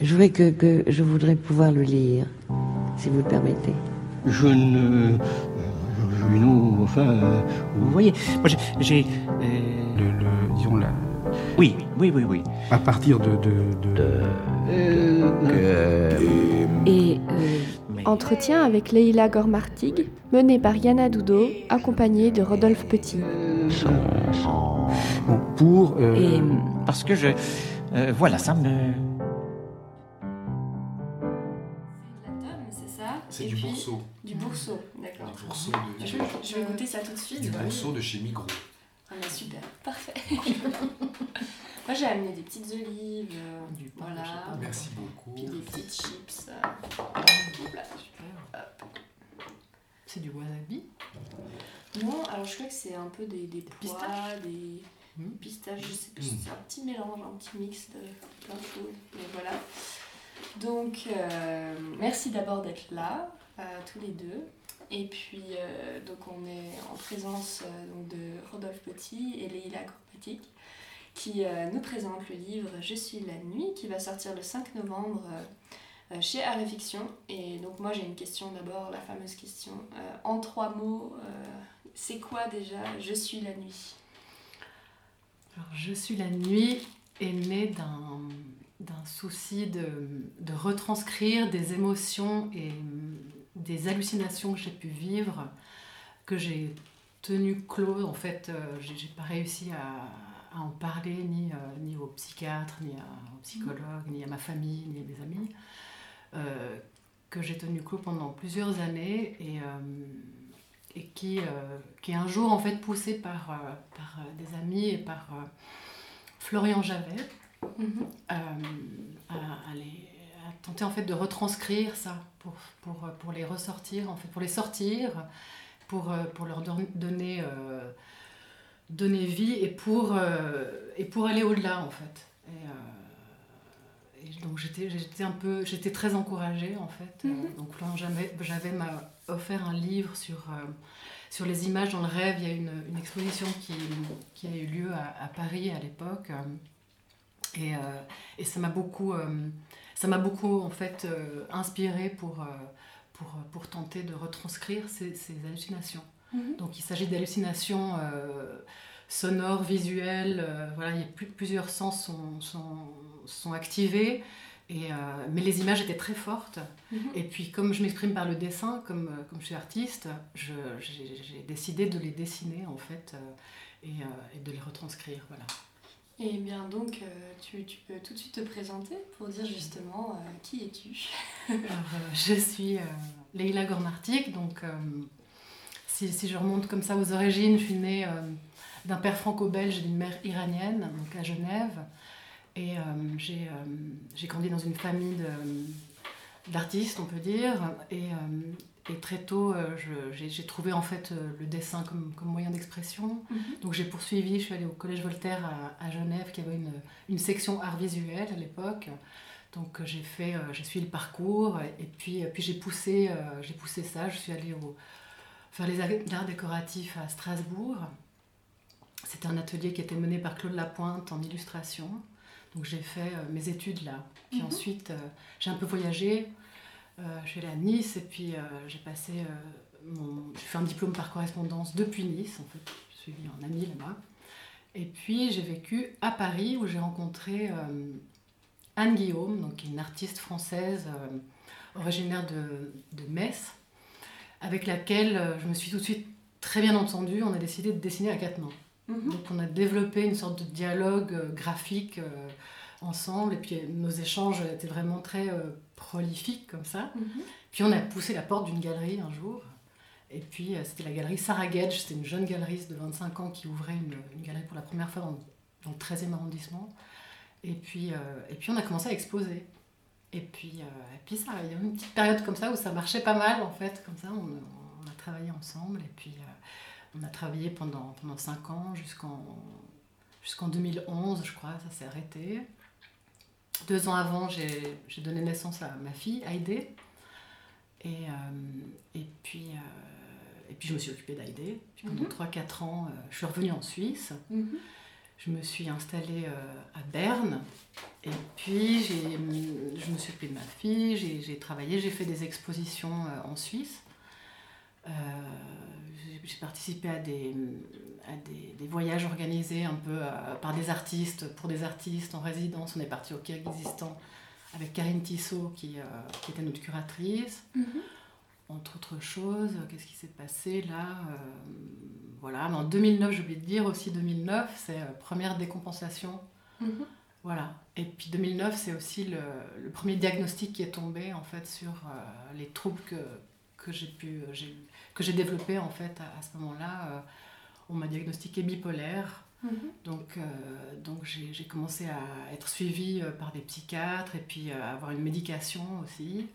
Je voudrais que, que je voudrais pouvoir le lire, si vous le permettez. Je ne. Nous, enfin. euh, vous voyez, moi j'ai. euh, Le, le- disons, la- Oui, oui, oui, oui. à partir de. de, de- Euh, Et euh, Entretien avec Leïla Gormartig, mené par Yana Doudot, accompagnée de Rodolphe Petit. bon, pour. euh, Et- Parce que je. euh, voilà, ça me. D'accord. Du bourseau de, Je, je vais goûter ça tout de suite. du bourseau de chez Migros. Ah bah super, parfait. Moi j'ai amené des petites olives, euh, voilà, Merci beaucoup. puis des petites chips. euh, hop là. C'est du wasabi. Non, alors je crois que c'est un peu des, des pois, pistaches des Mhm. pistaches, je sais plus, Mhm. c'est un petit mélange, un petit mix de plein de choses. Et voilà. Donc, euh, merci d'abord d'être là, euh, tous les deux. Et puis, euh, donc on est en présence euh, donc de Rodolphe Petit et Leïla Korpatik qui euh, nous présentent le livre Je suis la nuit qui va sortir le 5 novembre chez Art et Fiction. Et donc moi j'ai une question d'abord, la fameuse question. En trois mots, c'est quoi déjà Je suis la nuit? Alors, Je suis la nuit est né d'un d'un souci de, de retranscrire des émotions et des hallucinations que j'ai pu vivre, que j'ai tenu clos. En fait, euh, j'ai pas réussi à, à en parler ni, euh, ni au psychiatre, ni à- au psychologue, ni à ma famille, ni à mes amis, euh, que j'ai tenu clos pendant plusieurs années et, euh, et qui, euh, qui est un jour en fait poussé par, par des amis et par Florian Javet Mhm. euh, à, à les- à tenter en fait de retranscrire ça pour, pour, euh, pour les ressortir, en fait, pour les sortir, pour, euh, pour leur don- donner, euh, donner vie et pour, euh, et pour aller au-delà en fait. Et, euh, et donc j'étais, j'étais un peu, j'étais très encouragée en fait. Euh, Mhm. donc Florian Javet, Javet m'a offert un livre sur, euh, sur les images dans le rêve. Il y a une, une exposition qui, qui a eu lieu à, à Paris à l'époque. euh, et, euh, et ça m'a beaucoup, euh, ça m'a beaucoup en fait euh, inspiré pour, euh, pour, pour tenter de retranscrire ces, ces hallucinations. Mhm. Donc il s'agit d'hallucinations euh, sonores, visuelles, euh, voilà, il y a plus, plusieurs sens sont, sont, sont activés. Et, mais les images étaient très fortes. Mhm. Et puis, comme je m'exprime par le dessin, comme, comme je suis artiste, j'ai décidé de les dessiner, en fait, et, et de les retranscrire, voilà. Eh bien donc, euh, tu, peux tout de suite te présenter pour dire justement euh, qui es-tu? Euh, je suis euh, Leïla Gormartik, donc si, je remonte comme ça aux origines, je suis née d'un père franco-belge et d'une mère iranienne, donc à Genève. Et j'ai grandi dans une famille d'artistes, on peut dire. Et, et très tôt, euh, j'ai trouvé en fait euh, le dessin comme, comme moyen d'expression. Donc j'ai poursuivi, je suis allée au Collège Voltaire à, à Genève, qui avait une, une section art visuel à l'époque. Donc euh, j'ai fait, j'ai suivi le parcours et puis, puis j'ai poussé, j'ai poussé ça. Je suis allée au, faire les ar- arts décoratifs à Strasbourg. C'était un atelier qui était mené par Claude Lapointe en illustration. Donc j'ai fait mes études là. Puis Mhm. ensuite, j'ai un peu voyagé. Je suis allée à Nice et puis euh, j'ai passé euh, mon... J'ai fait un diplôme par correspondance depuis Nice, en fait. Je suis suivi en ami là-bas. Et puis j'ai vécu à Paris où j'ai rencontré euh, Anne Guillaume, donc, une artiste française originaire de, de Metz, avec laquelle je me suis tout de suite très bien entendue. On a décidé de dessiner à quatre mains. Mhm. Donc on a développé une sorte de dialogue graphique ensemble et puis nos échanges étaient vraiment très prolifiques comme ça. Mhm. Puis on a poussé la porte d'une galerie un jour. Et puis euh, c'était la galerie Sarah Gage, c'était une jeune galeriste de 25 ans qui ouvrait une, une galerie pour la première fois dans, dans le 13e arrondissement. Et puis, euh, et puis on a commencé à exposer. Et puis, euh, et puis ça, il y a eu une petite période comme ça où ça marchait pas mal en fait, comme ça, on, on a travaillé ensemble. Et puis euh, on a travaillé pendant, pendant 5 ans jusqu'en jusqu'en 2011, je crois, ça s'est arrêté. Deux ans avant, j'ai donné naissance à ma fille, Haïdé. Et, euh, et, puis, euh, et puis je me suis occupée d'Haïdé. Puis pendant Mhm. 3-4 ans, euh, je suis revenue en Suisse. Mhm. je me suis installée à Berne. Et puis, je me suis occupée de ma fille, j'ai, j'ai travaillé, j'ai fait des expositions en Suisse. J'ai participé à des, à des, des, voyages organisés un peu par des artistes, pour des artistes en résidence. On est parti au Kyrgyzstan avec Karine Tissot, qui, qui était notre curatrice. Mm-hmm entre autres choses, qu'est-ce qui s'est passé là euh, Voilà, mais en 2009, j'ai oublié de dire aussi 2009, c'est euh, première décompensation. Mhm. Voilà. Et puis 2009, c'est aussi le, le, premier diagnostic qui est tombé en fait sur euh, les troubles que, que j'ai pu que j'ai développé en fait à, ce moment-là. on m'a diagnostiqué bipolaire. Mhm. Donc, donc j'ai commencé à être suivie par des psychiatres et puis à avoir une médication aussi.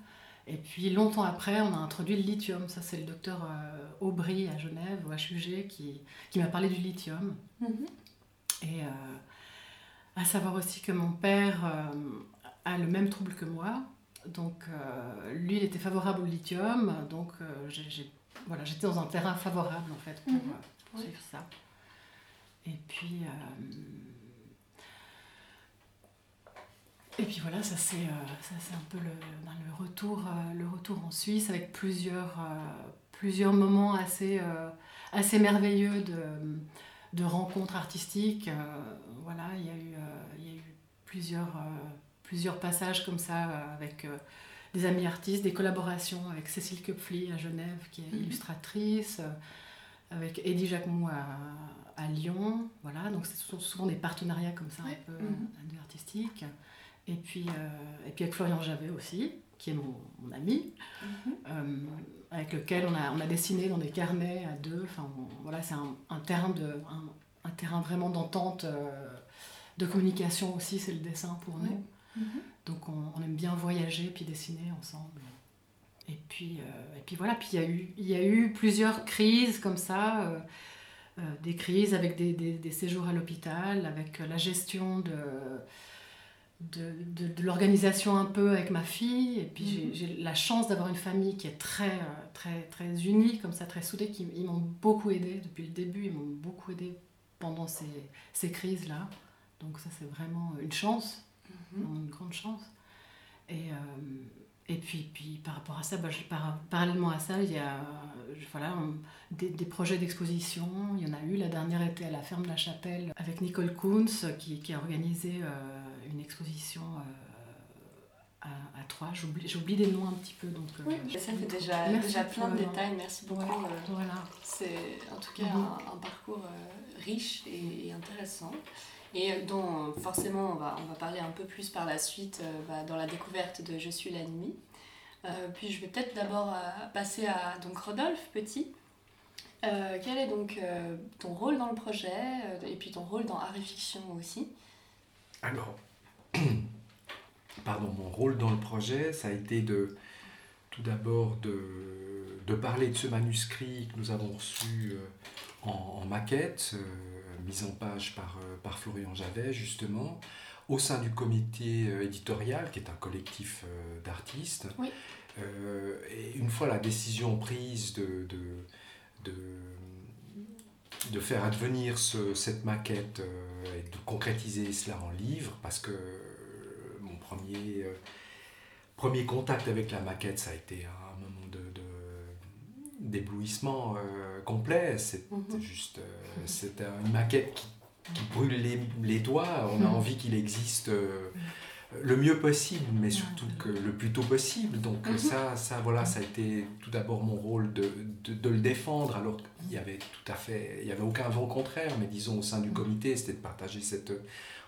Et puis longtemps après, on a introduit le lithium. Ça, c'est le docteur euh, Aubry à Genève, au HUG, qui, qui m'a parlé du lithium. Mhm. Et euh, à savoir aussi que mon père euh, a le même trouble que moi. Donc lui, il était favorable au lithium. Donc j'ai, voilà, j'étais dans un terrain favorable en fait pour, mhm. suivre ça. Et puis et puis voilà, ça c'est euh, un peu le, le, retour, euh, le retour en Suisse avec plusieurs, euh, plusieurs moments assez, assez merveilleux de, de rencontres artistiques. voilà, il y a eu, il y a eu plusieurs, plusieurs passages comme ça avec des amis artistes, des collaborations avec Cécile Köpfli à Genève qui est mhm. illustratrice, avec Eddie Jacquemou à, à, Lyon. Voilà, donc ce sont souvent des partenariats comme ça un peu mhm. artistiques. Et puis, euh, et puis avec Florian Javet aussi, qui est mon, mon ami, mhm. euh, avec lequel on a, on a dessiné dans des carnets à deux. Enfin, voilà, c'est un, un, terrain de, un, un terrain vraiment d'entente, euh, de communication aussi, c'est le dessin pour nous. Mhm. Donc on, on, aime bien voyager puis dessiner ensemble. Et puis, et puis voilà, puis il y, a eu, il y a eu plusieurs crises comme ça. des crises avec des, des, des séjours à l'hôpital, avec la gestion de, de, de, l'organisation un peu avec ma fille. Et puis j'ai mhm. la chance d'avoir une famille qui est très, euh, très, très unie, comme ça, très soudée. Qui, ils m'ont beaucoup aidé depuis le début. Ils m'ont beaucoup aidé pendant ces, ces crises-là. Donc ça, c'est vraiment une chance, mhm. une grande chance. Et, euh, et puis, puis par rapport à ça, bah, parallèlement à ça, il y a voilà, des, des, projets d'exposition. Il y en a eu. La dernière était à la Ferme de la Chapelle avec Nicole Kuntz qui, qui a organisé euh, une exposition euh, à, à Troyes. J'oublie des noms un petit peu. Donc, oui, ça fait déjà, déjà plein de détails. Merci beaucoup. voilà. C'est en tout cas mhm. un, parcours riche et, intéressant et dont forcément on va, on va parler un peu plus par la suite bah, dans la découverte de Je suis la nuit. puis je vais peut-être d'abord passer à donc Rodolphe Petit. quel est donc ton rôle dans le projet et puis ton rôle dans et Fiction aussi? Alors, pardon, mon rôle dans le projet, ça a été de tout d'abord de, de, parler de ce manuscrit que nous avons reçu euh, en, maquette, euh, mise en page par, euh, par Florian Javet, justement, au sein du comité éditorial, qui est un collectif d'artistes. et une fois la décision prise de, de, de de faire advenir ce, cette maquette et de concrétiser cela en livre, parce que premier, euh, premier contact avec la maquette, ça a été d'éblouissement euh, complet. C'était mhm. juste euh, c'était une maquette qui, brûle les, les, doigts. On a mhm. envie qu'il existe le mieux possible, mais surtout que le plus tôt possible. Donc mhm. ça, ça, voilà, ça a été tout d'abord mon rôle de, de, de le défendre, alors qu'il y avait tout à fait, il y avait aucun vent contraire, mais disons au sein du comité, c'était de partager cette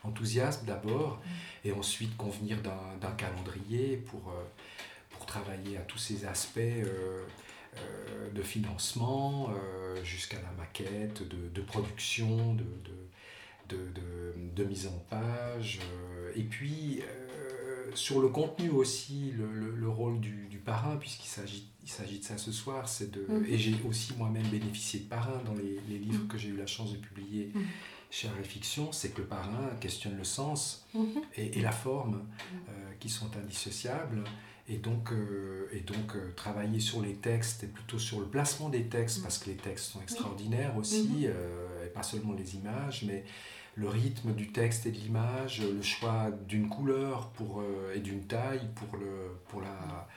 enthousiasme d'abord, et ensuite convenir d'un calendrier pour, euh, pour travailler à tous ces aspects euh, euh, de financement jusqu'à la maquette, de, de production, de, de, de, mise en page. et puis, sur le contenu aussi, le, le, rôle du, du parrain, puisqu'il s'agit il s'agit de ça ce soir, c'est de mm-hmm. et j'ai aussi moi-même bénéficié de parrain dans les, les livres mm-hmm. que j'ai eu la chance de publier mm-hmm chez Fiction, c'est que le parrain questionne le sens mhm. et, la forme euh, qui sont indissociables. Et donc, euh, et donc euh, travailler sur les textes et plutôt sur le placement des textes, mhm. parce que les textes sont extraordinaires aussi, mhm. et pas seulement les images, mais le rythme du texte et de l'image, le choix d'une couleur pour, et d'une taille pour, le, pour, la,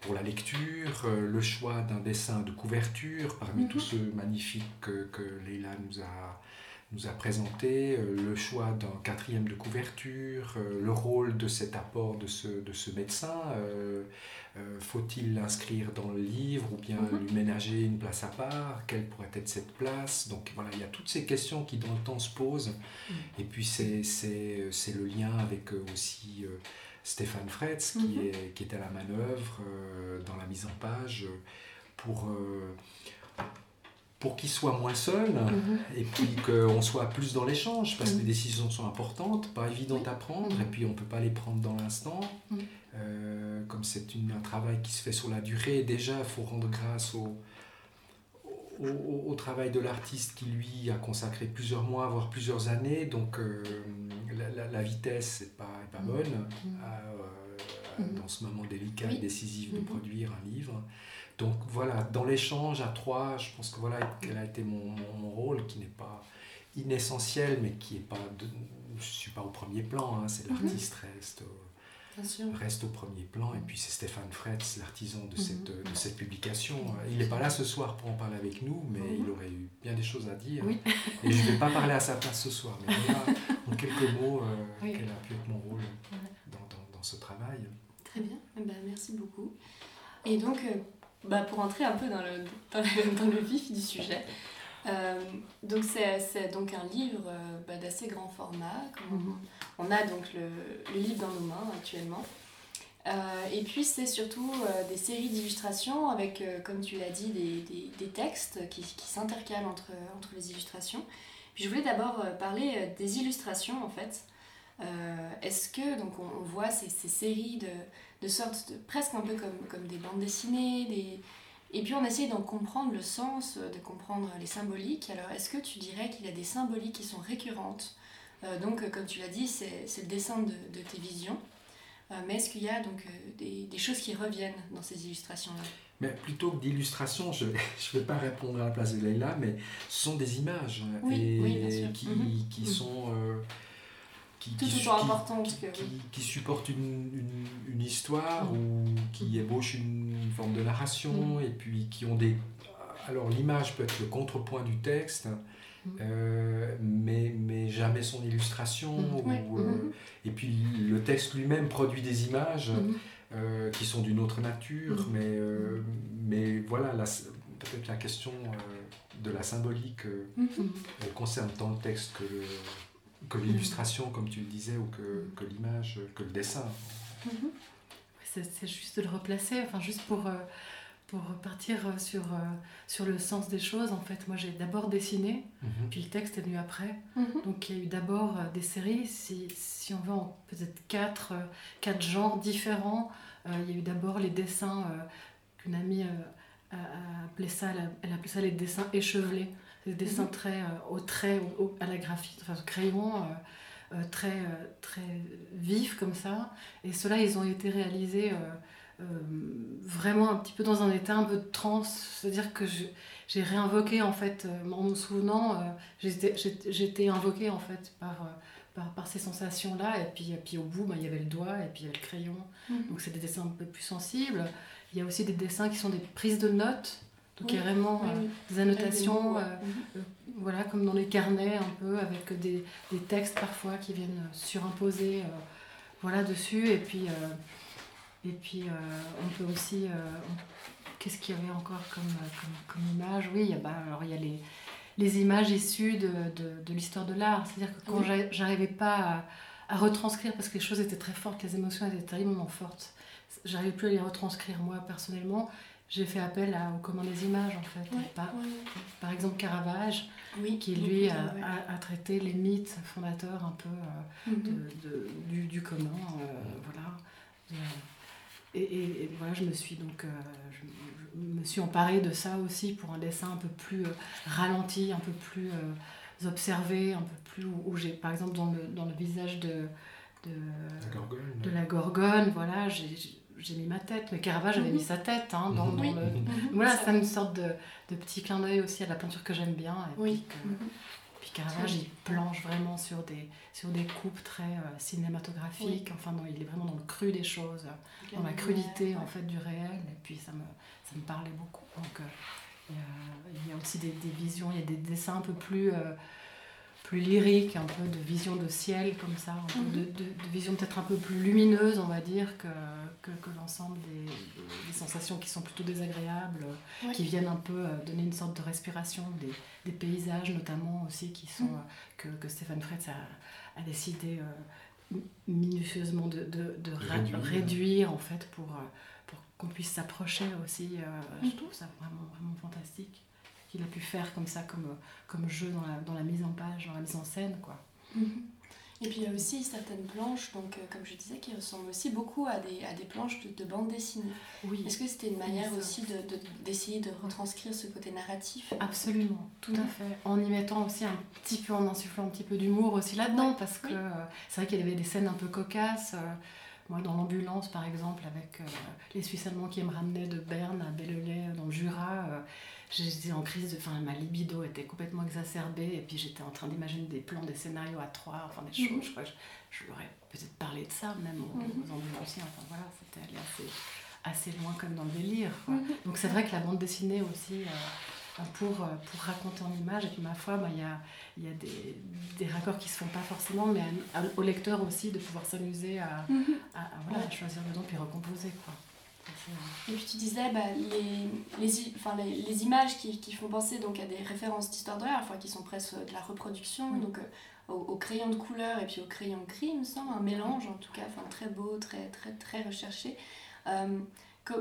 pour la lecture, le choix d'un dessin de couverture parmi tous ceux magnifiques que, que Leila nous a nous a présenté euh, le choix d'un quatrième de couverture, euh, le rôle de cet apport de ce, de ce médecin. Euh, faut-il l'inscrire dans le livre ou bien mhm. lui ménager une place à part? Quelle pourrait être cette place? Donc voilà, il y a toutes ces questions qui dans le temps se posent. Mhm. Et puis c'est, c'est, le lien avec aussi Stéphane Fretz qui, mhm. est, qui est à la manœuvre dans la mise en page pour pour qu'il soit moins seul mhm. et puis qu'on soit plus dans l'échange parce que les mhm. décisions sont importantes, pas évidentes à prendre et puis on ne peut pas les prendre dans l'instant. Mhm. Euh, comme c'est un travail qui se fait sur la durée, déjà il faut rendre grâce au, au, travail de l'artiste qui lui a consacré plusieurs mois, voire plusieurs années, donc euh, la, vitesse n'est pas, pas bonne euh, dans ce moment délicat et décisif de produire un livre. Donc voilà, dans l'échange à trois, je pense que voilà quel a été mon, mon, rôle, qui n'est pas inessentiel, mais qui est pas, de, je suis pas au premier plan. Hein, c'est mhm. l'artiste reste, reste au premier plan, et puis c'est Stéphane Fretz, l'artisan de, mhm. cette, de cette publication. Il n'est pas là ce soir pour en parler avec nous, mais mhm. il aurait eu bien des choses à dire. Et je ne vais pas parler à sa place ce soir, mais voilà, en quelques mots, euh, quel a pu être mon rôle dans, dans, dans ce travail. Très bien, eh ben, merci beaucoup. Et donc, euh, bah, pour entrer un peu dans le, dans le, vif du sujet. Euh, donc c'est donc un livre euh, bah, d'assez grand format. Mhm. On a donc le, le, livre dans nos mains actuellement. Euh, et puis c'est surtout des séries d'illustrations avec, comme tu l'as dit, des, des, des, textes qui, qui s'intercalent entre, entre les illustrations. Puis je voulais d'abord parler des illustrations en fait. Est-ce que donc on, on voit ces, ces séries de, de sorte de, presque un peu comme, comme des bandes dessinées. Des... Et puis on essaye d'en comprendre le sens, de comprendre les symboliques. Alors est-ce que tu dirais qu'il y a des symboliques qui sont récurrentes? Euh, Donc comme tu l'as dit, c'est le dessin de, de tes visions. Euh, mais est-ce qu'il y a donc euh, des, des, choses qui reviennent dans ces illustrations-là? Mais plutôt que d'illustrations, je ne vais pas répondre à la place de Leïla, mais ce sont des images et qui, mhm. qui, sont qui, qui, qui, supporte une, une, histoire mm. ou qui ébauche une, forme de narration mm. et puis qui ont des... Alors l'image peut être le contrepoint du texte, mm. euh, mais, mais jamais son illustration. Ou, euh, mm-hmm. et puis le texte lui-même produit des images mm-hmm. euh, qui sont d'une autre nature, mais, mais voilà, peut-être la question de la symbolique mm-hmm. elle concerne tant le texte que le que l'illustration, comme tu le disais, ou que, que l'image, que le dessin. Mhm. C'est juste de le replacer, enfin juste pour, euh, pour partir sur, euh, sur le sens des choses. En fait, moi j'ai d'abord dessiné, mhm. puis le texte est venu après. Mhm. Donc il y a eu d'abord euh, des séries, si, si on veut, peut-être quatre, quatre genres différents. il y a eu d'abord les dessins qu'une amie a, appelé ça, elle a appelé ça les dessins échevelés des dessins mhm. très euh, au trait, à la graphite, enfin au crayon, euh, euh, très, très vifs comme ça. Et ceux-là, ils ont été réalisés vraiment un petit peu dans un état un peu de transe. C'est-à-dire que j'ai réinvoqué, en fait, en me souvenant, j'étais invoquée, en fait, par... Par, par, ces sensations-là. Et puis, et puis au bout, bah, il y avait le doigt et puis il y avait le crayon. Mhm. Donc c'est des dessins un peu plus sensibles. Il y a aussi des dessins qui sont des prises de notes. Donc il y a vraiment euh, des annotations, euh, euh, voilà, comme dans les carnets un peu, avec des, des textes parfois qui viennent surimposer voilà, dessus. Et puis, et puis on peut aussi... Qu'est-ce qu'il y avait encore comme, comme, comme image? Oui, il y a, bah, alors, il y a les, les images issues de, de, de l'histoire de l'art. C'est-à-dire que quand j'arrivais pas à, à, retranscrire, parce que les choses étaient très fortes, les émotions étaient terriblement fortes, j'arrivais plus à les retranscrire moi personnellement j'ai fait appel à, au commun des images en fait. par, par, exemple Caravage, qui lui a, a, traité les mythes fondateurs un peu euh, mhm. de, de, du, du, commun. Euh, voilà. Et, et, voilà, je me suis donc euh, je, me suis emparée de ça aussi pour un dessin un peu plus ralenti, un peu plus observé, un peu plus où, j'ai par exemple dans le, dans le visage de de la gorgone, de la gorgone voilà j'ai j'ai mis ma tête, mais Caravage avait mis mhm. sa tête hein, dans, dans le... Mhm. Voilà, c'est une sorte de, de, petit clin d'œil aussi à la peinture que j'aime bien. Et oui. puis Puis Caravage, il planche vraiment sur des, sur des coupes très euh, cinématographiques. Enfin, non, il est vraiment dans le cru des choses, dans la crudité en fait du réel. Et puis ça me, ça me parlait beaucoup. Donc euh, il y, a, il y, a, aussi des, des, visions, il y a des dessins un peu plus euh, plus lyrique, un peu de vision de ciel comme ça, un peu de, de, de, vision peut-être un peu plus lumineuse, on va dire, que, que, que l'ensemble des, des, sensations qui sont plutôt désagréables, ouais. qui viennent un peu donner une sorte de respiration, des, des paysages notamment aussi, qui sont, mm. que, que Stéphane Fretz a, a décidé euh, minutieusement de, de, de réduire. réduire. en fait pour, pour qu'on puisse s'approcher aussi. Euh, mm. Je trouve ça vraiment, vraiment fantastique qu'il a pu faire comme ça, comme, comme jeu dans la, dans la mise en page, dans la mise en scène. Quoi. Mm -hmm. Et puis il y a aussi certaines planches, donc, euh, comme je disais, qui ressemblent aussi beaucoup à des, à des planches de, de bande dessinée. Oui. Est-ce que c'était une manière aussi d'essayer de, de, de, retranscrire ce côté narratif? Absolument, tout à fait. En y mettant aussi un petit peu, en insufflant un petit peu d'humour aussi là-dedans, ouais. parce que oui. euh, c'est vrai qu'il y avait des scènes un peu cocasses. Euh, moi, dans l'ambulance, par exemple, avec les Suisses allemands qui me ramenaient de Berne à Bellelay, dans le Jura, j'étais en crise, de, enfin, ma libido était complètement exacerbée, et puis j'étais en train d'imaginer des plans, des scénarios à trois, enfin des choses, mm -hmm. je crois que je, je leur ai peut-être parlé de ça, même aux, mm -hmm. aux ambulanciers, enfin voilà, c'était allé assez, assez loin comme dans le délire. Mm -hmm. Donc c'est vrai que la bande dessinée aussi... Euh, pour, pour raconter en image. Et puis, ma foi, bah, il y, a, y a des, des raccords qui ne se font pas forcément, mais à, à, au lecteur aussi de pouvoir s'amuser à, -hmm. à, à, voilà, choisir dedans puis recomposer. Quoi. Et puis tu disais bah, les, les, enfin, les, les images qui, qui, font penser donc, à des références d'histoire de l'art, qui sont presque de la reproduction, mmh. donc euh, au, au, crayon de couleur et puis au crayon gris, il me semble, un mélange en tout cas, enfin, très beau, très, très, très recherché. Euh,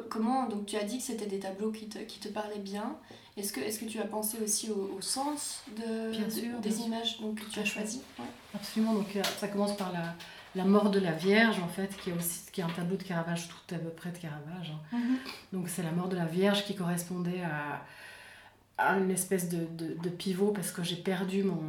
comment, donc tu as dit que c'était des tableaux qui te, qui te parlaient bien. Est-ce que, est que tu as pensé aussi au, au sens de, bien sûr, de, des bien images donc, que tu as choisies? Ouais. Absolument, donc euh, ça commence par la, la mort de la Vierge, en fait, qui est, aussi, qui est un tableau de Caravage, tout à peu près de Caravage. Hein. -hmm. Donc c'est la mort de la Vierge qui correspondait à, à une espèce de, de, de pivot, parce que j'ai perdu mon,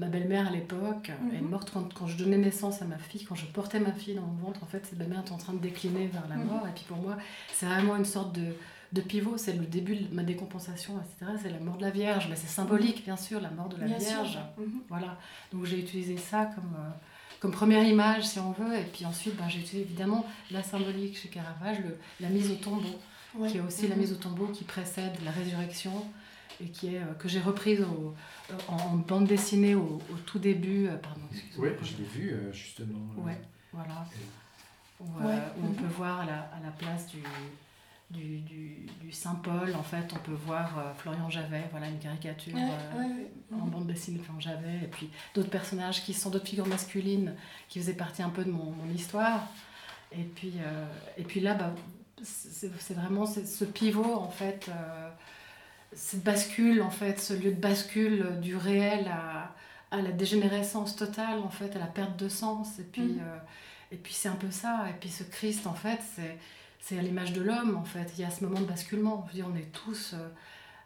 ma belle-mère à l'époque. Elle est morte quand, quand, je donnais naissance à ma fille, quand je portais ma fille dans mon ventre. En fait, cette belle-mère est en train de décliner vers la mort. Mm -hmm. Et puis pour moi, c'est vraiment une sorte de de pivot, c'est le début de ma décompensation, etc. C'est la mort de la Vierge, mais c'est symbolique, bien sûr, la mort de la bien Vierge. Voilà. Donc j'ai utilisé ça comme, euh, comme première image, si on veut, et puis ensuite, ben, j'ai utilisé évidemment la symbolique chez Caravage, le, la mise au tombeau, ouais. qui est aussi la mise au tombeau qui précède la résurrection et qui est, euh, que j'ai reprise au, euh, en bande dessinée au, au tout début. Euh, pardon, Oui, je l'ai vu justement. Ouais, voilà. Où, ouais. où on peut voir à la, à la place du du, du, du Saint-Paul, en fait, on peut voir euh, Florian Javet, voilà une caricature ouais, euh, ouais, en bande dessinée de Florian Javet, et puis d'autres personnages qui sont d'autres figures masculines qui faisaient partie un peu de mon, mon histoire. Et puis, euh, et puis là, bah, c'est vraiment ce pivot, en fait, cette bascule, en fait, ce lieu de bascule du réel à, à la dégénérescence totale, en fait, à la perte de sens. Et puis, mmh. et puis c'est un peu ça. Et puis ce Christ, en fait, c'est c'est à l'image de l'homme en fait. Il y a ce moment de basculement. Je veux dire, on est tous euh,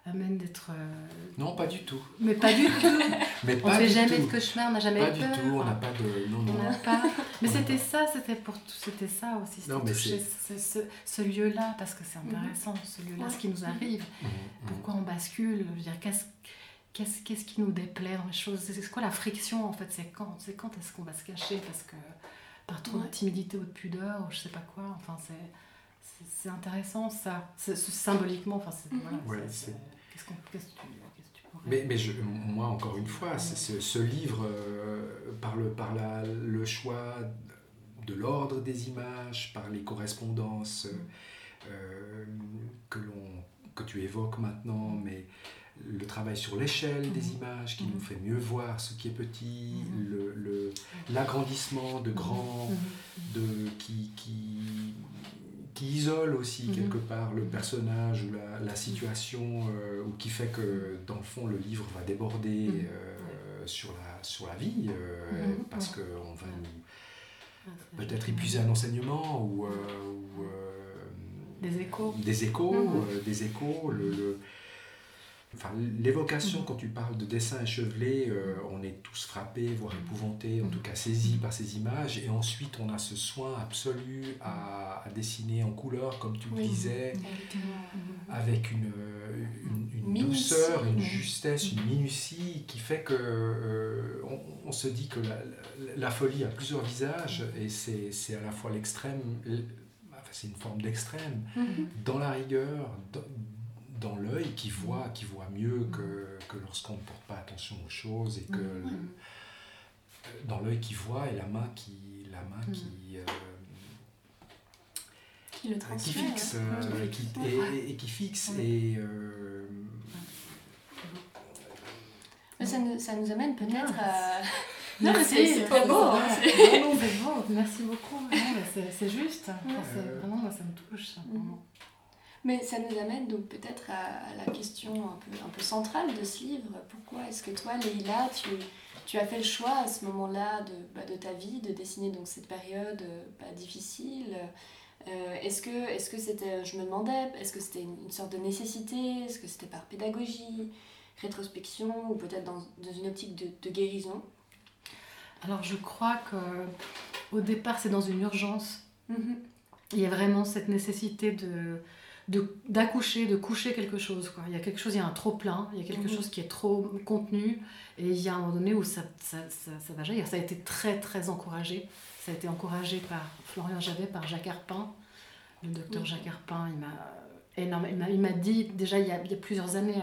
amène d'être. Euh... Non, pas du tout. Mais pas du tout. Mais on ne fait jamais tout. de cauchemar, on n'a jamais pas peur. du tout. On n'a pas de. Non, non. On n'a pas. Mais c'était ça, c'était pour c'était ça aussi. Non, mais toucher ce, ce, ce lieu-là parce que c'est intéressant, mmh. ce lieu-là, ce qui nous arrive. Mmh. Pourquoi on bascule? Je veux dire, qu'est-ce qu'est-ce qu'est-ce qui nous déplaît dans les choses? C'est quoi la friction en fait? C'est quand C'est quand est-ce qu'on va se cacher? Parce que par trop ouais. de timidité ou de pudeur ou je sais pas quoi. Enfin, c'est c'est intéressant ça, symboliquement. Enfin, -hmm. voilà, ouais, Qu'est-ce qu qu que tu, qu tu pourrais... mais, mais je, moi, encore une fois, c'est ce, ce, livre, euh, par, le, par la, le choix de l'ordre des images, par les correspondances mm. euh, que, que tu évoques maintenant, mm. mais le travail sur l'échelle des mm-hmm. images qui nous fait mieux voir ce qui est petit, l'agrandissement le, le, de grands, de, qui, qui, qui isole aussi mmh. quelque part le personnage ou la, la situation euh, ou qui fait que dans le fond le livre va déborder mmh. euh, sur, la, sur la vie euh, mmh. parce qu'on va nous ah, peut-être épuiser un enseignement ou, euh, ou des échos des échos, des échos le, le Enfin, l'évocation, quand tu parles de dessin échevelé, euh, on est tous frappés, voire épouvantés, en tout cas saisis par ces images. Et ensuite, on a ce soin absolu à, dessiner en couleur, comme tu le disais, avec une, une, douceur, une justesse, une minutie qui fait que euh, on, se dit que la, la, folie a plusieurs visages et c'est à la fois l'extrême, c'est une forme d'extrême, dans la rigueur, dans l'œil qui voit, qui voit mieux que, que lorsqu'on ne porte pas attention aux choses et que dans l'œil qui voit et la main qui, la main mm. qui, euh, qui, le qui fixe euh, qui, et, et, qui fixe et euh, ça, nous, ça nous amène peut-être à non, mais c'est très beau. Hein, non, c'est beau. Merci beaucoup. C'est juste. vraiment, moi, ça me touche. Mm. Mais ça nous amène donc peut-être à, la question un peu, un peu centrale de ce livre. Pourquoi est-ce que toi, Leïla, tu, tu as fait le choix à ce moment-là de, bah, de ta vie de dessiner donc cette période euh, difficile euh, Est-ce que est-ce que c'était, je me demandais, est-ce que c'était une, sorte de nécessité Est-ce que c'était par pédagogie, rétrospection ou peut-être dans, dans, une optique de, de guérison? Alors je crois que au départ c'est dans une urgence. Mm-hmm. Il y a vraiment cette nécessité de d'accoucher, de, coucher quelque chose. Quoi. Il y a quelque chose, il y a un trop plein, il y a quelque mhm. chose qui est trop contenu, et il y a un moment donné où ça, ça, ça, ça va jaillir. Ça a été très très encouragé. Ça a été encouragé par Florian Javet, par Jacques Arpin. Le docteur Jacques Arpin, il m'a il m'a dit, déjà il y a, il y a plusieurs années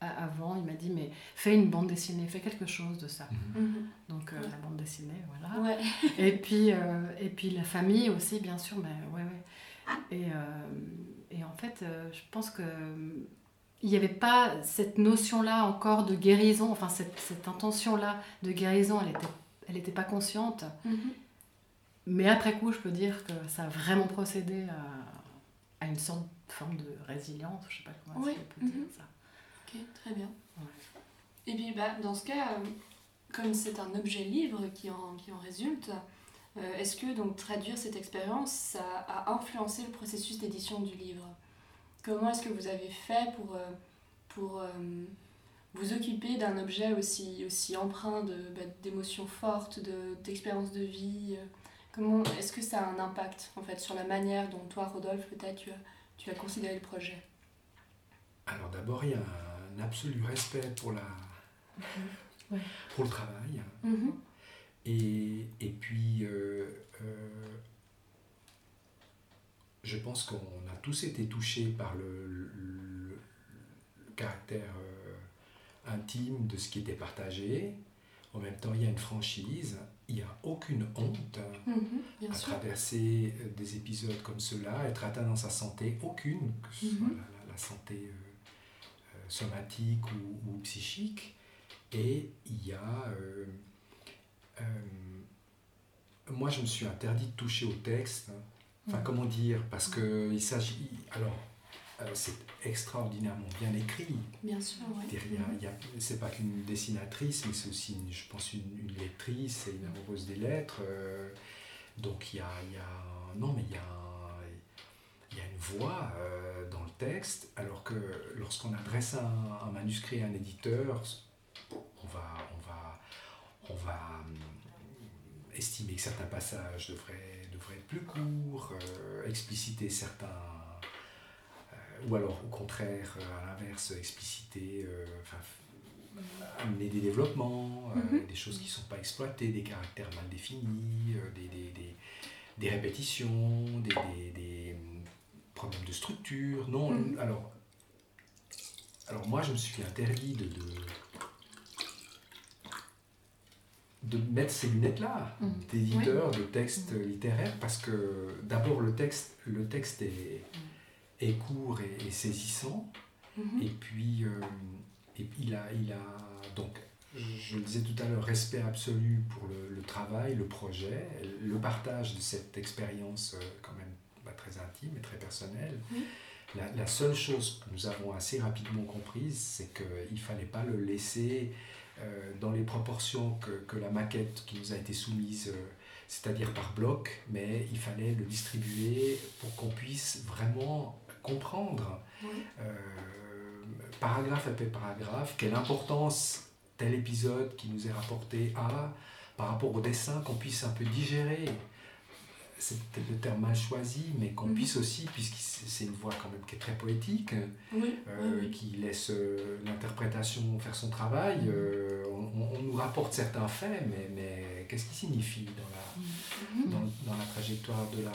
avant, il m'a dit, mais fais une bande dessinée, fais quelque chose de ça. Mhm. Mhm. Donc euh, la bande dessinée, voilà. Et, puis, euh, et puis la famille aussi, bien sûr, ben, ouais, ouais. Et, euh, et en fait, euh, je pense que il n'y avait pas cette notion-là encore de guérison, enfin cette, cette intention-là de guérison, elle n'était elle était pas consciente. Mm-hmm. Mais après coup, je peux dire que ça a vraiment procédé à, à une sorte de forme de résilience, je ne sais pas comment oui. on peut dire mm-hmm. ça. Ok, très bien. Et puis bah, dans ce cas, euh, comme c'est un objet livre qui en, qui en résulte, est-ce que donc traduire cette expérience, ça a influencé le processus d'édition du livre? Comment est-ce que vous avez fait pour, euh, pour euh, vous occuper d'un objet aussi, aussi empreint bah, d'émotions fortes, d'expériences de, vie? Comment est-ce que ça a un impact en fait sur la manière dont toi, Rodolphe, peut-être tu as, tu as considéré le projet? Alors d'abord, il y a un absolu respect pour la pour le travail. Mhm. Et, et puis, euh, euh, je pense qu'on a tous été touchés par le, le, caractère euh, intime de ce qui était partagé. En même temps, il y a une franchise, il n'y a aucune honte mhm, à traverser des épisodes comme cela, être atteint dans sa santé, aucune, que ce soit mhm. la, santé somatique ou, ou, psychique. Et il y a euh, moi, je me suis interdit de toucher au texte. Enfin, mm. comment dire Parce que il s'agit. Alors, euh, c'est extraordinairement bien écrit. Bien sûr, oui. C'est pas qu'une dessinatrice, mais c'est aussi, je pense, une, une, lectrice et une amoureuse des lettres. Euh, donc, il y a, y a. Non, mais il y a. Il y a une voix dans le texte, alors que lorsqu'on adresse un, un, manuscrit à un éditeur, on va, on va, on va estimer que certains passages devraient, devraient être plus courts, euh, expliciter certains, euh, ou alors au contraire, euh, à l'inverse, expliciter, enfin, amener des développements, mhm. des choses qui ne sont pas exploitées, des caractères mal définis, des, des, des, des, répétitions, des, des, problèmes de structure. Non, mhm. alors, alors moi je me suis interdit de, de de mettre ces lunettes-là, mm. d'éditeur de texte mm. littéraire, parce que d'abord le texte, le texte est, est court et, saisissant, mm-hmm. et puis euh, et il, a, il a donc, je le disais tout à l'heure, respect absolu pour le, le, travail, le projet, le partage de cette expérience euh, quand même bah, très intime et très personnelle. La, la, seule chose que nous avons assez rapidement comprise, c'est qu'il ne fallait pas le laisser dans les proportions que, que, la maquette qui nous a été soumise, euh, c'est-à-dire par bloc, mais il fallait le distribuer pour qu'on puisse vraiment comprendre euh, paragraphe après paragraphe, quelle importance tel épisode qui nous est rapporté a par rapport au dessin, qu'on puisse un peu digérer. C'est peut-être le terme mal choisi, mais qu'on Mhm. puisse aussi, puisque c'est une voix quand même qui est très poétique, Oui, euh, oui, oui. qui laisse euh, l'interprétation faire son travail. euh, on, nous rapporte certains faits, mais, mais qu'est-ce qui signifie dans la, Mhm. dans, dans la trajectoire de la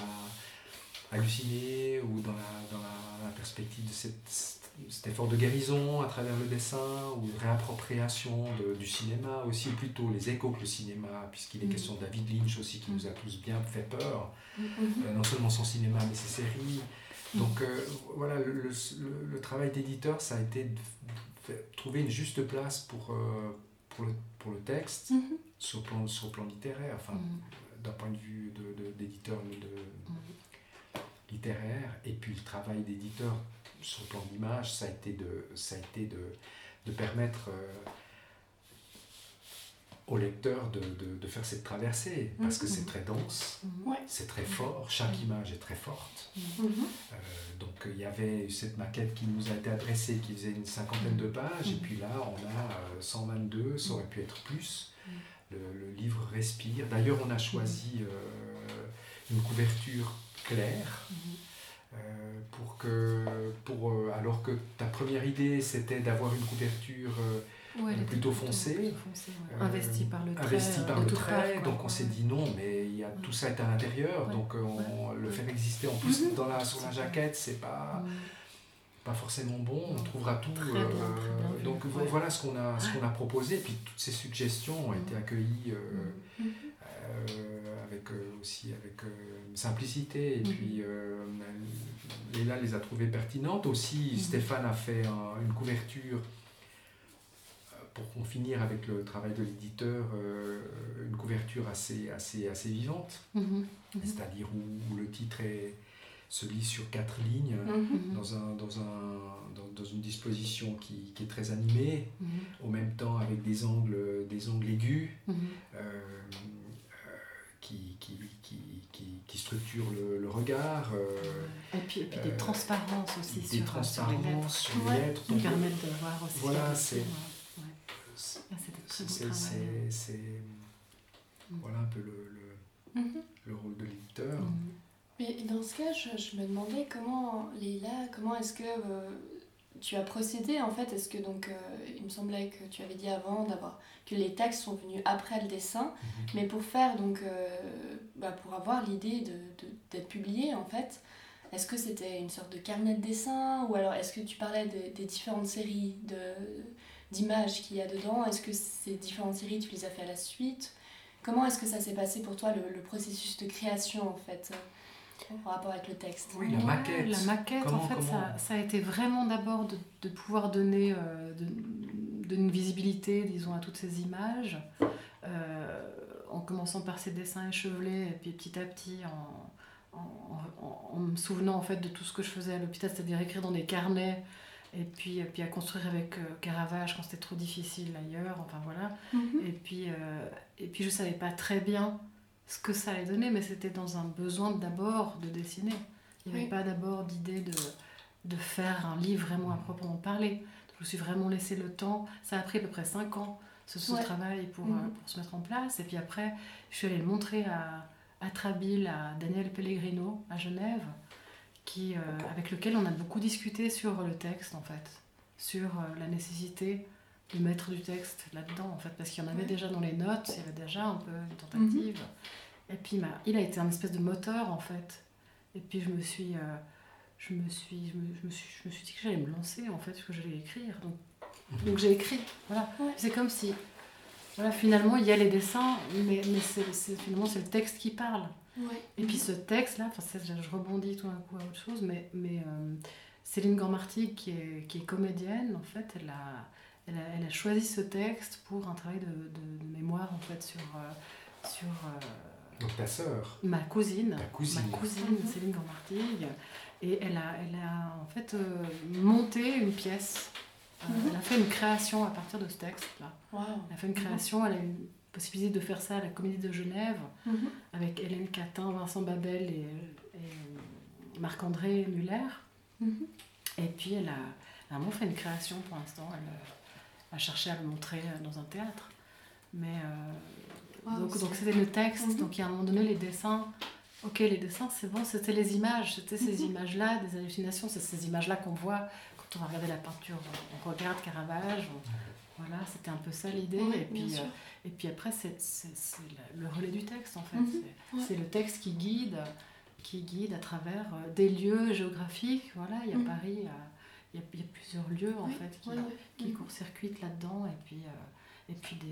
hallucinée ou dans la, dans la, la perspective de cette- cet effort de guérison à travers le dessin ou de réappropriation de- du cinéma aussi, ou plutôt les échos que le cinéma, puisqu'il est Mhm. question de David Lynch aussi qui nous a tous bien fait peur, Mhm. euh, non seulement son cinéma mais ses séries. Donc euh, voilà, le, le- travail d'éditeur, ça a été de trouver une juste place pour, euh, pour, le, pour le texte Mhm. sur le plan, sur plan littéraire, enfin Mhm. d'un point de vue d'éditeur de, de, littéraire, et puis le travail d'éditeur sur le plan d'image, ça a été de, ça a été de, de permettre euh, au lecteur de, de, de faire cette traversée, parce que c'est Mhm. très dense, Mhm. Ouais. c'est très fort, chaque image est très forte. Mhm. Euh, donc il y avait cette maquette qui nous a été adressée, qui faisait une cinquantaine de pages, et Mhm. puis là on a euh, 122, ça aurait pu être plus. Mhm. Le, le livre respire. D'ailleurs on a choisi euh, une couverture claire. Mhm. euh, pour que, pour, euh, alors que ta première idée c'était d'avoir une couverture euh, Ouais, plutôt foncée, plutôt foncée, ouais. euh, Investie par le trait. investie euh, par de le toute trait, part, quoi. donc on s'est dit non, mais il y a, Mm. tout ça est à l'intérieur, donc euh, on, le faire exister en plus Mhm. dans la, sur la jaquette, c'est pas, Mhm. pas forcément bon, on trouvera tout. Très bien, euh, très bien vu. donc Ouais. voilà ce qu'on a, ce qu'on a proposé, et puis toutes ces suggestions ont Mm. été accueillies euh, Mhm. euh, avec euh, aussi avec euh, simplicité, et Mhm. puis euh, Léla les a trouvées pertinentes. Aussi, Mhm. Stéphane a fait un- une couverture euh, pour en finir avec le travail de l'éditeur, euh, une couverture assez, assez, assez vivante, Mhm. C'est-à-dire où, où le titre est, se lit sur quatre lignes, dans, un, dans, un, dans, dans une disposition qui, qui est très animée, Mhm. au même temps avec des angles, des angles aigus. Euh, qui, qui, qui, qui, qui structurent le, le regard, euh, Et puis, et puis des Euh, transparences aussi des sur, sur les lettres. transparences sur les Ouais. lettres. Qui permettent de voir aussi Voilà, c'est- c'est- Ah, c'est- c'est- c'est- voilà un peu le, le, Mhm. le rôle de l'éditeur. Mhm. Mais dans ce cas, je, je me demandais comment, Leïla, comment est-ce que euh, tu as procédé en fait Est-ce que donc, euh, il me semblait que tu avais dit avant d'avoir que les textes sont venus après le dessin, Mhm. mais pour faire donc, euh, bah, pour avoir l'idée de, de- d'être publié en fait, est-ce que c'était une sorte de carnet de dessin ou alors est-ce que tu parlais des, des différentes séries de, d'images qu'il y a dedans? Est-ce que ces différentes séries tu les as fait à la suite? Comment est-ce que ça s'est passé pour toi le, le processus de création en fait? En rapport avec le texte Oui, la Ouais, maquette. La maquette, Comment- en fait, comment- ça, ça a été vraiment d'abord de, de pouvoir donner euh, de, de une visibilité, disons, à toutes ces images, euh, en commençant par ces dessins échevelés, et puis petit à petit en, en, en- en me souvenant en fait de tout ce que je faisais à l'hôpital, c'est-à-dire écrire dans des carnets, et puis, et puis à construire avec euh, Caravage quand c'était trop difficile ailleurs, enfin voilà. Mhm. Et puis, euh, et puis je savais pas très bien ce que ça allait donner, mais c'était dans un besoin d'abord de dessiner. Il n'y avait Oui. pas d'abord d'idée de, de faire un livre vraiment à proprement parler. Je me suis vraiment laissé le temps. Ça a pris à peu près cinq ans, ce, ce Ouais. travail, pour, Mhm. euh, pour se mettre en place. Et puis après, je suis allée le montrer à, à Trabil, à Daniel Pellegrino, à Genève, qui, euh, avec lequel on a beaucoup discuté sur le texte, en fait, sur euh, la nécessité de mettre du texte là-dedans, en fait, parce qu'il y en avait Ouais. déjà dans les notes, il y avait déjà un peu une tentative. Et puis, il a été un espèce de moteur, en fait. Et puis, je me suis, euh, je me suis, je me, je me suis, je me suis dit que j'allais me lancer, en fait, que j'allais écrire. Donc, donc j'ai écrit, voilà. Ouais. C'est comme si, voilà, finalement, il y a les dessins, mais, mais c'est, c'est- finalement, c'est le texte qui parle. Ouais. Et puis ce texte-là, je rebondis tout d'un coup à autre chose, mais, mais euh, Céline Gormarty, qui est, qui est comédienne, en fait, elle a, elle, a, elle a choisi ce texte pour un travail de, de- de mémoire, en fait, sur, euh, sur euh, Donc ta sœur, ma cousine, Ta cousine. ma cousine Mhm. Céline Gormarty, et elle a, elle a en fait euh, monté une pièce. Euh, Mhm. Elle a fait une création à partir de ce texte-là. Waouh. Elle a fait une création, elle a eu une possibilité de faire ça à la Comédie de Genève Mhm. avec Hélène Catin, Vincent Babel et, et Marc-André Muller. Et puis elle a, Elle a vraiment fait une création pour l'instant. Elle euh, a cherché à le montrer dans un théâtre. Mais euh, Wow, donc c'était le texte. Mhm. Donc il y a un moment donné, les dessins. Ok, les dessins, c'est bon, c'était les images, c'était ces Mhm. images-là, des hallucinations, c'est ces images-là qu'on voit quand on va regarder la peinture. On regarde Caravage, on- voilà, c'était un peu ça l'idée. Et, puis, euh, et puis après, c'est le relais du texte en fait. Mhm. C'est- Ouais. Le texte qui guide, qui guide à travers euh, des lieux géographiques. Voilà, il y a. Paris, il y a, y plusieurs lieux en Oui, fait qui, ouais, qui court-circuitent là-dedans et puis, euh, et puis des,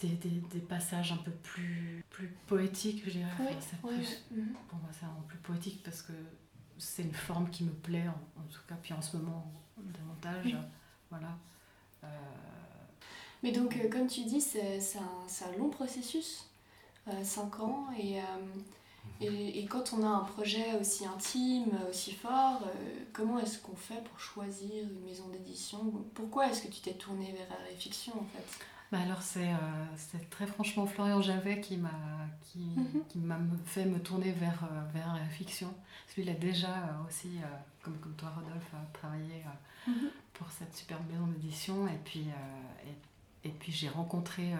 des, des- des passages un peu plus, plus poétiques, je dirais. Enfin, plus- ouais. Mhm. Pour moi, c'est vraiment plus poétique parce que c'est une forme qui me plaît en, en tout cas. Puis en ce moment, davantage. Mhm. Voilà. Euh, Mais donc, euh, comme tu dis, c'est un, un long processus, 5 ans, et, euh, et, et quand on a un projet aussi intime, aussi fort, euh, comment est-ce qu'on fait pour choisir une maison d'édition? Pourquoi est-ce que tu t'es tournée vers la fiction en fait? Bah alors c'est euh, c'est très franchement Florian Javet qui m'a qui, Mhm. qui fait me tourner vers, euh, vers la fiction. A déjà euh, aussi, euh, comme, comme toi Rodolphe, travaillé Mhm. pour cette superbe maison d'édition. Et puis, et, et puis j'ai rencontré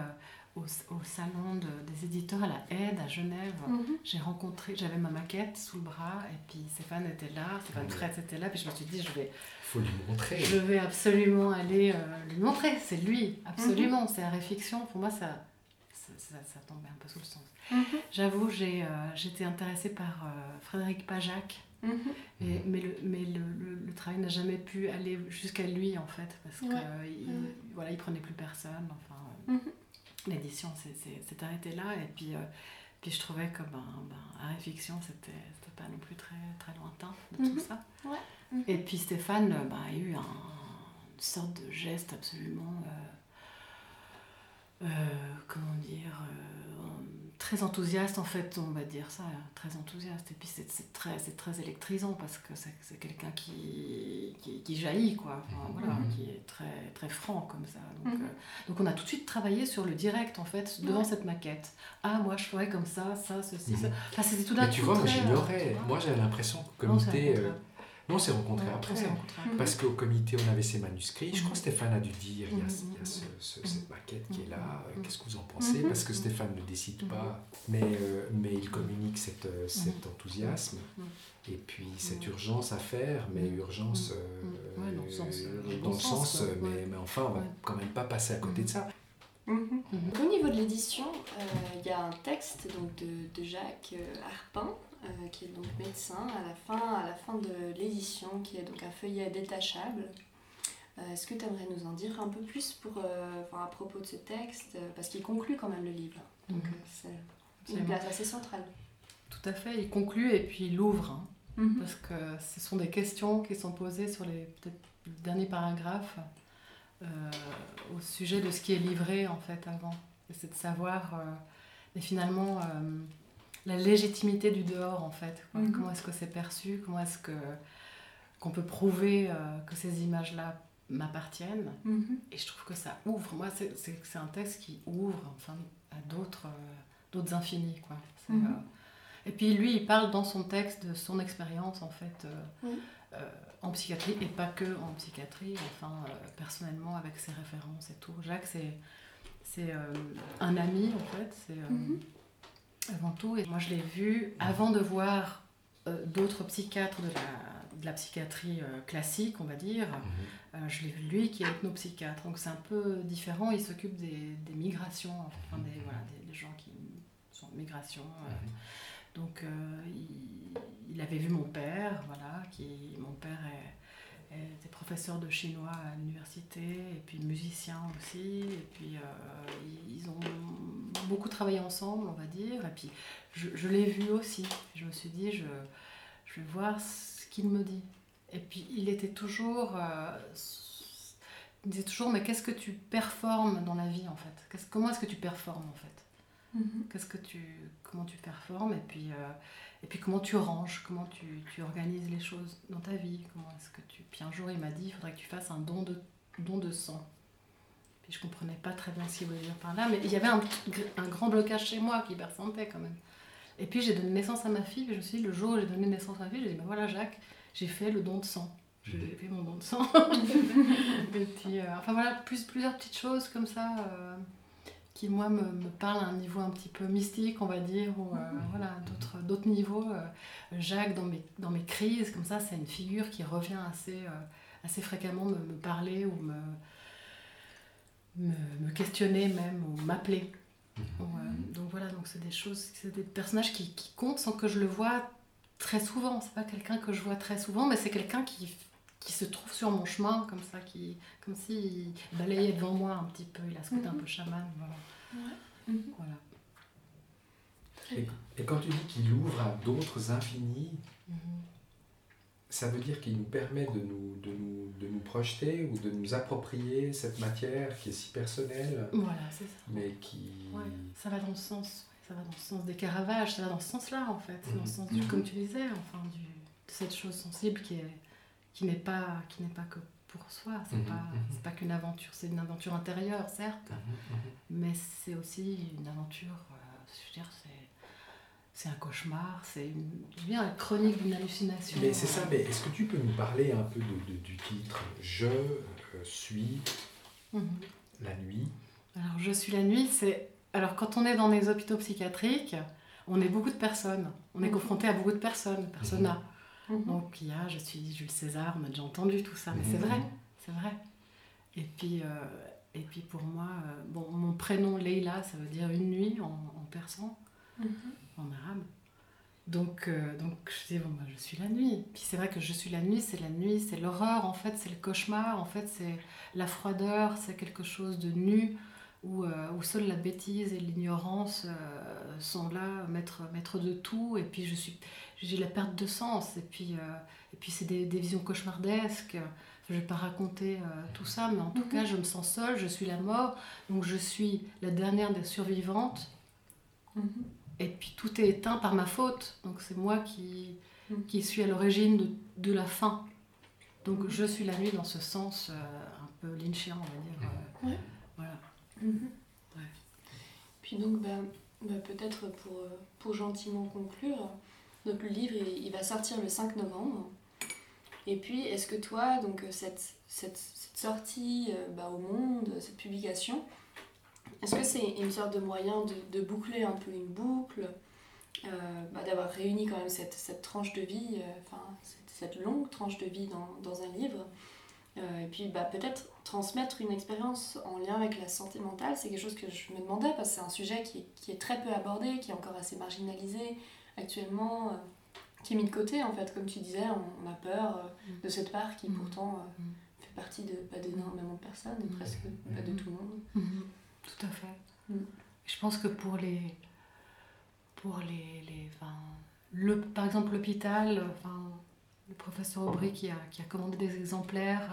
au, au salon de- des éditeurs à la Aide à Genève. Mhm. J'ai rencontré, j'avais ma maquette sous le bras et puis Stéphane était là, Stéphane Mhm. Fretz était là, puis je me suis dit je vais, faut lui montrer. je vais absolument aller euh, lui montrer, c'est lui, absolument, c'est la réflexion. Pour moi, ça, ça, ça, ça tombait un peu sous le sens. Mhm. J'avoue, j'ai euh, j'étais intéressée par euh, Frédéric Pajac, Mhm. et, mais, le, mais le, le- le travail n'a jamais pu aller jusqu'à lui en fait, parce que Ouais. euh, il, Ouais. voilà, il prenait plus personne. Enfin, euh. L'édition s'est- arrêtée là, et puis, euh, puis je trouvais que ben, ben, Arrêt Fiction, c'était pas non plus très, très lointain de tout Mhm. ça. Ouais. Mhm. Et puis Stéphane euh, ben, a eu un, une sorte de geste absolument. euh, euh, comment dire très enthousiaste en fait on va dire ça très enthousiaste et puis c'est très c'est très électrisant parce que c'est quelqu'un qui, qui, qui jaillit quoi Enfin, voilà Mhm. qui est très très franc comme ça donc, Mhm. euh, donc on a tout de suite travaillé sur le direct en fait devant Ouais. cette maquette ah moi je ferais comme ça ça ceci ça Mhm. enfin c'était tout d'un Mais tu coup vois, moi j'ignorais. Moi j'avais l'impression s'est comité. Non, on s'est rencontrés Ouais, après. rencontrés après. Parce qu'au comité, on avait ces manuscrits. Je crois que Mhm. Stéphane a dû dire il y a, Mhm, il y a ce- ce- mhm. cette maquette qui est là, euh, qu'est-ce que vous en pensez. Parce que Stéphane ne décide pas, mais, euh, mais il communique cette, euh, cet enthousiasme et puis cette urgence à faire, mais urgence euh, Ouais, dans le sens, euh, dans dans le le sens, sens, quoi. mais, Ouais. mais enfin, on va quand même pas passer à côté de ça. Au niveau de l'édition, euh, il y a un texte donc, de, de Jacques euh, Harpin, euh, qui est donc médecin, à la fin, à la fin de l'édition, qui est donc un feuillet détachable. Euh, Est-ce que tu aimerais nous en dire un peu plus pour, euh, enfin, à propos de ce texte Parce qu'il conclut quand même le livre. Donc Mhm. c'est une place assez centrale. tout à fait il conclut et puis il ouvre hein. Mhm. parce que ce sont des questions qui sont posées sur les le dernier paragraphe au sujet de ce qui est livré en fait avant. Et c'est de savoir et finalement la légitimité du dehors en fait. Mhm. Comment est-ce que c'est perçu Comment est-ce que qu'on peut prouver euh, que ces images-là m'appartiennent Mhm. Et je trouve que ça ouvre. Moi, c'est un texte qui ouvre enfin à d'autres euh, d'autres infinis quoi. Mhm. euh, et puis lui, il parle dans son texte de son expérience en fait en psychiatrie et pas que en psychiatrie, enfin personnellement avec ses références et tout. Jacques, c'est c'est un ami en fait, c'est. Avant tout. Et moi, je l'ai vu avant de voir euh, d'autres psychiatres de la, de la psychiatrie euh, classique, on va dire. Mhm. Euh, je l'ai vu lui qui est ethnopsychiatre, donc c'est un peu différent. Il s'occupe des, des migrations, enfin, des, voilà, des, des gens qui sont en migration. euh, donc il, il avait vu mon père, voilà, qui mon père est, était professeur de chinois à l'université et puis musicien aussi. Et puis euh, ils ont beaucoup travaillé ensemble, on va dire. Et puis je, je l'ai vu aussi. Je me suis dit, je, je vais voir ce qu'il me dit. Et puis il était toujours, euh, il disait toujours, mais qu'est-ce que tu performes dans la vie en fait? Qu'est-ce- Comment est-ce que tu performes en fait? Mhm. Qu'est-ce que tu, comment tu performes? Et puis, euh, et puis comment tu ranges, comment tu, tu organises les choses dans ta vie, comment est-ce que tu. Puis un jour il m'a dit, il faudrait que tu fasses un don de, don de sang. Puis je comprenais pas très bien ce qu'il voulait dire par là, mais il y avait un, un grand blocage chez moi qui ressentait quand même. Et puis j'ai donné naissance à ma fille, et je me suis dit, le jour où j'ai donné naissance à ma fille, j'ai dit, ben voilà Jacques, j'ai fait le don de sang. j'ai fait mon don de sang. et puis, euh, enfin voilà, plus, plusieurs petites choses comme ça euh, qui, moi, me, me, parlent à un niveau un petit peu mystique, on va dire, ou euh, voilà, d'autres, d'autres niveaux. Jacques, dans mes, dans mes crises, comme ça, c'est une figure qui revient assez, assez fréquemment me, me, parler ou me, me, me questionner même, ou m'appeler. Mhm. donc voilà, donc c'est des choses, c'est des personnages qui, qui comptent sans que je le vois très souvent. C'est pas quelqu'un que je vois très souvent, mais c'est quelqu'un qui qui se trouve sur mon chemin, comme ça, qui, comme s'il balayait devant moi un petit peu. Il a ce côté un peu chaman. Voilà. Mhm. voilà. Et, et, quand tu dis qu'il ouvre à d'autres infinis, mhm. ça veut dire qu'il nous permet de nous, de, nous, de nous projeter ou de nous approprier cette matière qui est si personnelle. Voilà, c'est ça. Mais qui. Ouais, ça va dans le sens. Ça va dans le sens des caravages, ça va dans ce sens-là en fait, dans le mhm. sens du, comme tu disais, enfin, du, de cette chose sensible qui est, qui n'est pas, qui n'est pas que pour soi. C'est mhm, pas, mhm. pas qu'une aventure. C'est une aventure intérieure, certes, mhm, mais c'est aussi une aventure. Euh, je veux dire, c'est c'est un cauchemar, c'est bien la chronique d'une hallucination. Mais c'est ça, mais est-ce que tu peux nous parler un peu de, du titre Je euh, suis la nuit? Alors, Je suis la nuit, c'est. Alors, quand on est dans des hôpitaux psychiatriques, on est beaucoup de personnes. On est confronté à beaucoup de personnes, personnes Donc il y a, je suis Jules César, on a déjà entendu tout ça, mais c'est mhm. vrai, c'est vrai. Et puis, euh, et puis pour moi, euh, bon, mon prénom Leila, ça veut dire une nuit en, persan, mhm. en arabe. Donc, euh, donc je dis, bon, bah, je suis la nuit. Puis c'est vrai que je suis la nuit, c'est la nuit, c'est l'horreur, en fait, c'est le cauchemar, en fait, c'est la froideur, c'est quelque chose de nu, où, où seule la bêtise et l'ignorance sont là, maître, maître de tout. Et puis je suis j'ai la perte de sens. Et puis, euh, et puis c'est des, des, visions cauchemardesques. je ne vais pas raconter euh, tout ça, mais en tout mhm. cas, je me sens seule, je suis la mort, donc je suis la dernière des survivantes. Mhm. Et puis tout est éteint par ma faute, donc c'est moi qui, mhm. qui suis à l'origine de, de, la fin. Donc je suis la nuit dans ce sens euh, un peu lynchien, on va dire. Ouais. Voilà. Ouais. Puis donc, bah, bah peut-être pour, pour gentiment conclure, donc le livre, il, va sortir le 5 novembre. Et puis, est-ce que toi, donc cette, cette, sortie euh, bah, au monde, cette publication, est-ce que c'est une sorte de moyen de, de, boucler un peu une boucle, euh, bah, d'avoir réuni quand même cette, cette tranche de vie, euh, cette, cette, longue tranche de vie dans, dans un livre? Et puis bah, peut-être transmettre une expérience en lien avec la santé mentale, c'est quelque chose que je me demandais parce que c'est un sujet qui est, qui est, très peu abordé, qui est encore assez marginalisé, actuellement euh, qui est mis de côté en fait. Comme tu disais on, a peur euh, mm. de cette part qui mm. pourtant euh, mm. fait partie de pas d'énormément de personnes et presque pas de tout le monde. Tout à fait. Je pense que pour les pour les, les enfin, le, par exemple l'hôpital enfin, le professeur Aubry qui a, qui a commandé des exemplaires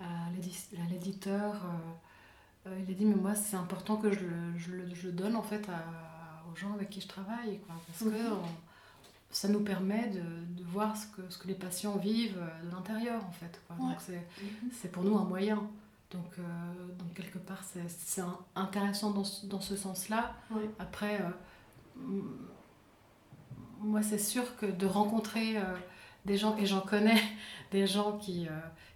à, à l'éditeur il a dit mais moi c'est important que je, je, je le donne en fait à aux gens avec qui je travaille, quoi, parce que mhm. ça nous permet de, de, voir ce que, ce que les patients vivent euh, de l'intérieur, en fait. Quoi. Donc mhm. c'est pour nous un moyen. Donc, euh, donc quelque part, c'est intéressant dans, dans ce sens-là. Après, euh, moi, c'est sûr que de rencontrer des gens, et j'en connais, des gens qui,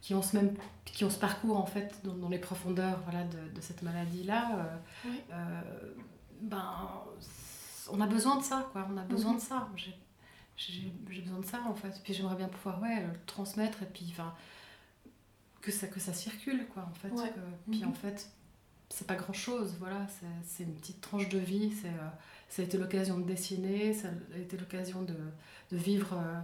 qui, ont ce même, qui ont ce parcours, en fait, dans, dans les profondeurs voilà, de, de cette maladie-là, ben, on a besoin de ça, quoi. On a besoin mhm. de ça. J'ai besoin de ça, en fait. Puis j'aimerais bien pouvoir, ouais, le transmettre et puis, enfin, que ça, que ça circule, quoi, en fait. Puis mhm. en fait, c'est pas grand chose, voilà. C'est une petite tranche de vie. C'est euh, ça a été l'occasion de dessiner, ça a été l'occasion de, de, vivre. Euh,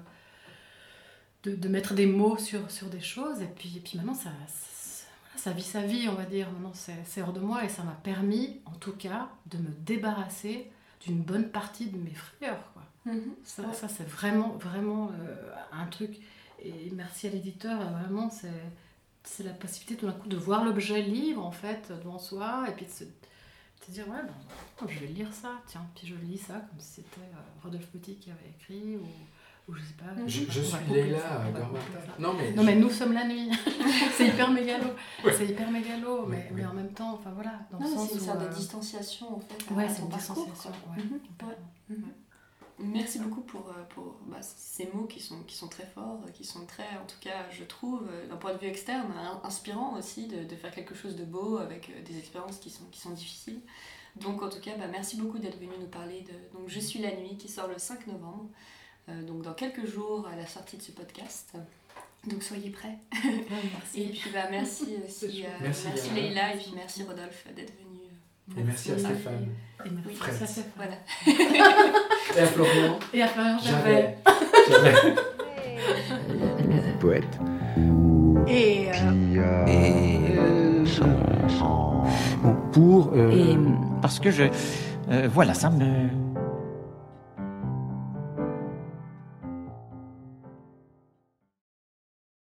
de, de, mettre des mots sur, sur des choses et puis, et puis maintenant ça, ça, ça, vit sa vie on va dire maintenant c'est hors de moi et ça m'a permis en tout cas de me débarrasser d'une bonne partie de mes frayeurs. Quoi. Mhm. Ça, ça c'est vraiment, vraiment euh, un truc. Et merci à l'éditeur, euh, vraiment, c'est, c'est la possibilité tout d'un coup de voir l'objet livre, en fait, devant soi, et puis de se, dire, ouais, ben, je vais lire ça, tiens, puis je lis ça, comme si c'était euh, Rodolphe Petit qui avait écrit, ou je sais pas. Je, je suis Leila Non mais, non, mais nous sommes la nuit. c'est hyper mégalo. C'est hyper mégalo, mais, mais en même temps, enfin voilà. Dans non, c'est une sorte de distanciation en fait. Ouais, c'est une distanciation. Mhm. merci beaucoup pour, euh, pour bah, ces mots qui sont, qui sont très forts, qui sont très, en tout cas, je trouve, euh, d'un point de vue externe, inspirant aussi de, de, faire quelque chose de beau avec des expériences qui sont, qui sont difficiles. Donc, en tout cas, bah, merci beaucoup d'être venu nous parler de donc, Je suis la nuit qui sort le 5 novembre, donc dans quelques jours à la sortie de ce podcast. Donc soyez prêts. merci. Et puis bah, merci aussi, merci, merci Leïla et puis merci Rodolphe d'être venu. Et merci à Stéphane. Et merci à Stéphane. Voilà. Et à Florian. Et à Florian Jamais. Le poète. Et, euh, et euh, bon, pour Et parce que je voilà ça me